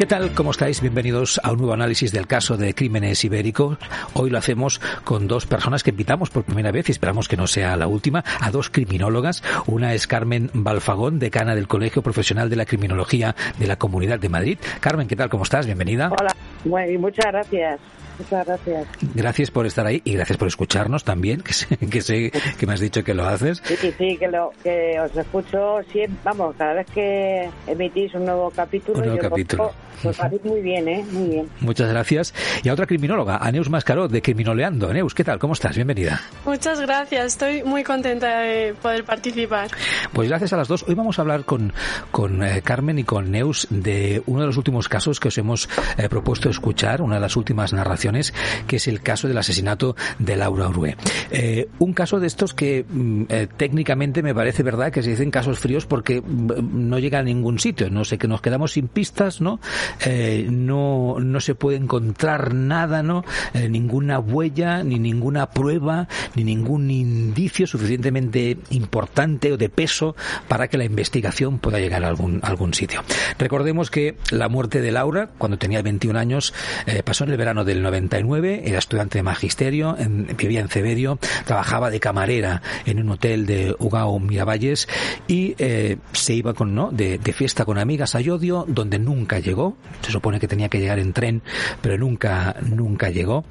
¿Qué tal? ¿Cómo estáis? Bienvenidos a un nuevo análisis del caso de crímenes ibéricos. Hoy lo hacemos con dos personas que invitamos por primera vez y esperamos que no sea la última, a dos criminólogas. Una es Carmen Balfagón, decana del Colegio Profesional de la Criminología de la Comunidad de Madrid. Carmen, ¿qué tal? ¿Cómo estás? Bienvenida. Hola, bueno, muchas gracias. Muchas gracias. Gracias por estar ahí y gracias por escucharnos también, que sé que, sé, que me has dicho que lo haces. Sí, sí, sí, que, lo, que os escucho siempre, vamos, cada vez que emitís un nuevo capítulo. Un nuevo yo capítulo. Pues muy bien, ¿eh? Muy bien. Muchas gracias. Y a otra criminóloga, Aneus Mascaró, de Criminoleando. Aneus, ¿qué tal? ¿Cómo estás? Bienvenida. Muchas gracias. Estoy muy contenta de poder participar. Pues gracias a las dos. Hoy vamos a hablar con, con eh, Carmen y con Neus de uno de los últimos casos que os hemos eh, propuesto escuchar, una de las últimas narraciones, que es el caso del asesinato de Laura Orue. Eh, un caso de estos que mm, técnicamente me parece verdad que se dicen casos fríos porque mm, no llega a ningún sitio. No sé, que nos quedamos sin pistas, ¿no? Eh, no, se puede encontrar nada, ¿no? Eh, ninguna huella, ni ninguna prueba, ni ningún indicio suficientemente importante o de peso para que la investigación pueda llegar a algún, algún sitio. Recordemos que la muerte de Laura, cuando tenía 21 años, eh, pasó en el verano del 99, era estudiante de magisterio, vivía en Cebedio, trabajaba de camarera en un hotel de Ugao Miravalles y se iba con, ¿no? de, fiesta con amigas a Yodio, donde nunca llegó, se supone que tenía que llegar en tren, pero nunca, nunca llegó.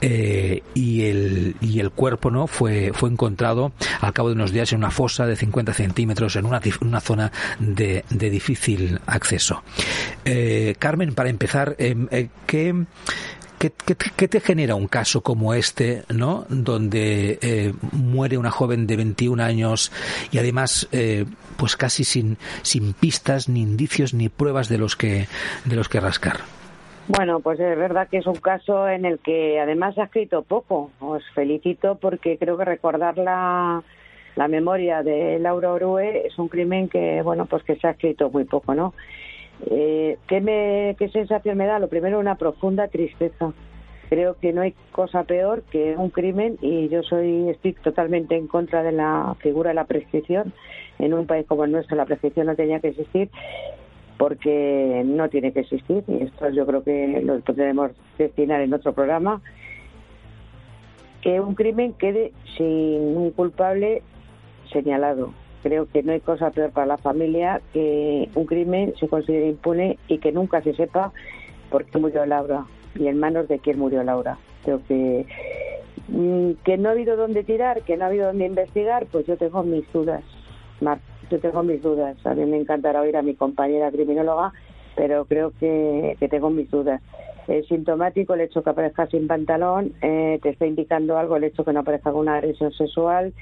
Eh, y, el, y el cuerpo no fue, fue encontrado al cabo de unos días en una fosa de 50 centímetros en una, una zona de, de difícil acceso. Eh, Carmen, para empezar, em, eh, ¿qué, ¿Qué, te genera un caso como este, ¿no? Donde eh, muere una joven de 21 años y además, eh, pues casi sin, sin pistas, ni indicios, ni pruebas de los que, de los que rascar. Bueno, pues es verdad que es un caso en el que además ha escrito poco. Os felicito porque creo que recordar la, la memoria de Laura Orue es un crimen que, bueno, pues que se ha escrito muy poco, ¿no? Eh, ¿qué, me, ¿Qué sensación me da? Lo primero, una profunda tristeza. Creo que no hay cosa peor que un crimen y yo soy estoy totalmente en contra de la figura de la prescripción. En un país como el nuestro la prescripción no tenía que existir porque no tiene que existir y esto yo creo que lo podemos destinar en otro programa. Que un crimen quede sin un culpable señalado creo que no hay cosa peor para la familia que un crimen se considere impune y que nunca se sepa por qué murió Laura y en manos de quién murió Laura. Creo que mm, que no ha habido dónde tirar, que no ha habido dónde investigar, pues yo tengo mis dudas, Mar, yo tengo mis dudas. A mí me encantará oír a mi compañera criminóloga, pero creo que, que tengo mis dudas. Es sintomático el hecho que aparezca sin pantalón, eh, te está indicando algo el hecho que no aparezca con una agresión sexual,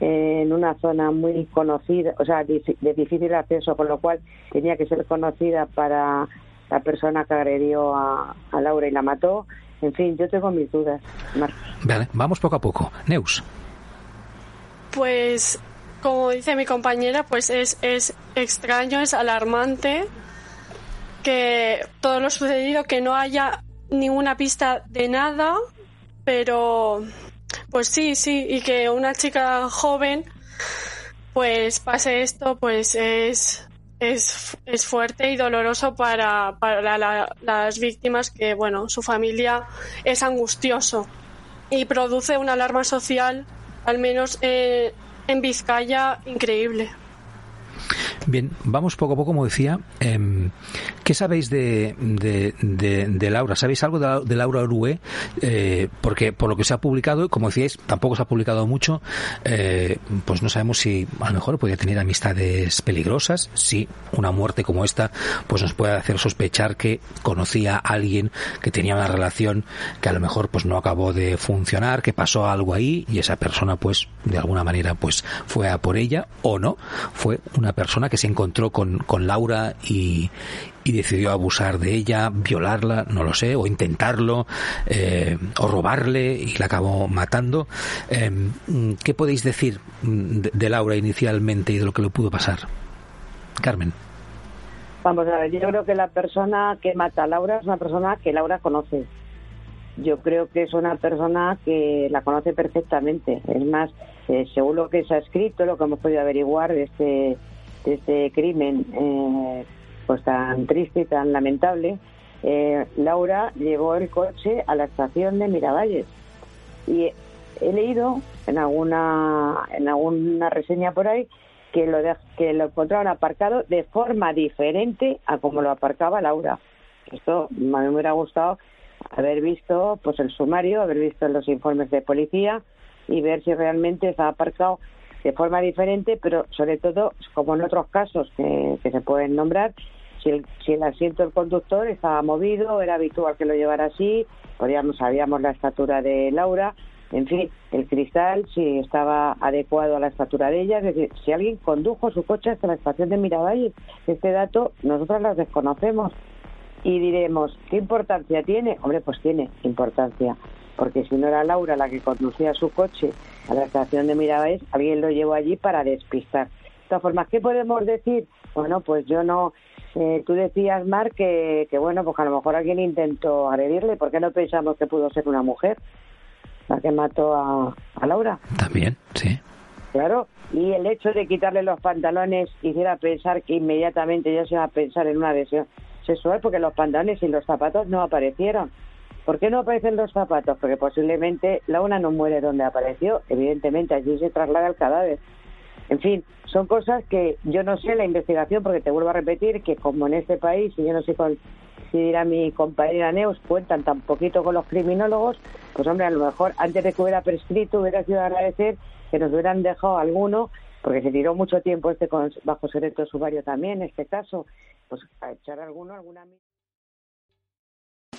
en una zona muy conocida, o sea, de difícil acceso, con lo cual tenía que ser conocida para la persona que agredió a, a Laura y la mató. En fin, yo tengo mis dudas, Marcos. Vale, vamos poco a poco. Neus. Pues, como dice mi compañera, pues es, es extraño, es alarmante que todo lo sucedido, que no haya ninguna pista de nada, pero pues sí, sí, y que una chica joven pues pase esto, pues es, es, es fuerte y doloroso para, para la, las víctimas que, bueno, su familia es angustioso y produce una alarma social, al menos eh, en Vizcaya, increíble. Bien, vamos poco a poco, como decía. Eh, ¿Qué sabéis de, de, de, Laura? ¿Sabéis algo de, Laura Orue? Eh, porque por lo que se ha publicado, como decíais, tampoco se ha publicado mucho, eh, pues no sabemos si a lo mejor podría tener amistades peligrosas. Si una muerte como esta, pues nos puede hacer sospechar que conocía a alguien que tenía una relación que a lo mejor pues no acabó de funcionar, que pasó algo ahí y esa persona pues de alguna manera pues fue a por ella o no, fue una persona que se encontró con, con Laura y, y decidió abusar de ella, violarla, no lo sé, o intentarlo, eh, o robarle y la acabó matando. Em, ¿Qué podéis decir de, de, Laura inicialmente y de lo que le pudo pasar? Carmen. Vamos a ver, yo creo que la persona que mata a Laura es una persona que Laura conoce. Yo creo que es una persona que la conoce perfectamente. Es más, eh, según lo que se ha escrito, lo que hemos podido averiguar de este, de este crimen, eh, pues tan triste y tan lamentable, eh, Laura llevó el coche a la estación de Miravalles. Y he leído en alguna, en alguna reseña por ahí que lo, de, que lo encontraron aparcado de forma diferente a como lo aparcaba Laura. Esto me hubiera gustado haber visto pues el sumario, haber visto los informes de policía y ver si realmente estaba aparcado de forma diferente, pero sobre todo, como en otros casos que, se pueden nombrar, si el, si el asiento del conductor estaba movido, era habitual que lo llevara así, podíamos, sabíamos la estatura de Laura, en fin, el cristal si estaba adecuado a la estatura de ella, es decir, si alguien condujo su coche hasta la estación de Miravalle, este dato nosotros lo desconocemos y diremos, ¿qué importancia tiene? Hombre, pues tiene importancia, porque si no era Laura la que conducía su coche a la estación de Miravalle, alguien lo llevó allí para despistar. De todas formas, ¿qué podemos decir? Bueno, pues yo no, eh, tú decías, Mar, que, que bueno, pues a lo mejor alguien intentó agredirle, ¿por qué no pensamos que pudo ser una mujer? la que mató a, a Laura. También, sí. Claro, y el hecho de quitarle los pantalones hiciera pensar que inmediatamente ya se iba a pensar en una adhesión sexual porque los pantalones y los zapatos no aparecieron. ¿Por qué no aparecen los zapatos? Porque posiblemente Laura no muere donde apareció, evidentemente allí se traslada el cadáver. En fin, son cosas que yo no sé la investigación, porque te vuelvo a repetir que como en este país, y yo no sé si dirá mi compañera Neus, cuentan tan poquito con los criminólogos, pues hombre, a lo mejor antes de que hubiera prescrito hubiera sido agradecer que nos hubieran dejado alguno, porque se tiró mucho tiempo este con, bajo secreto sumario también, este caso, pues a echar alguno, alguna...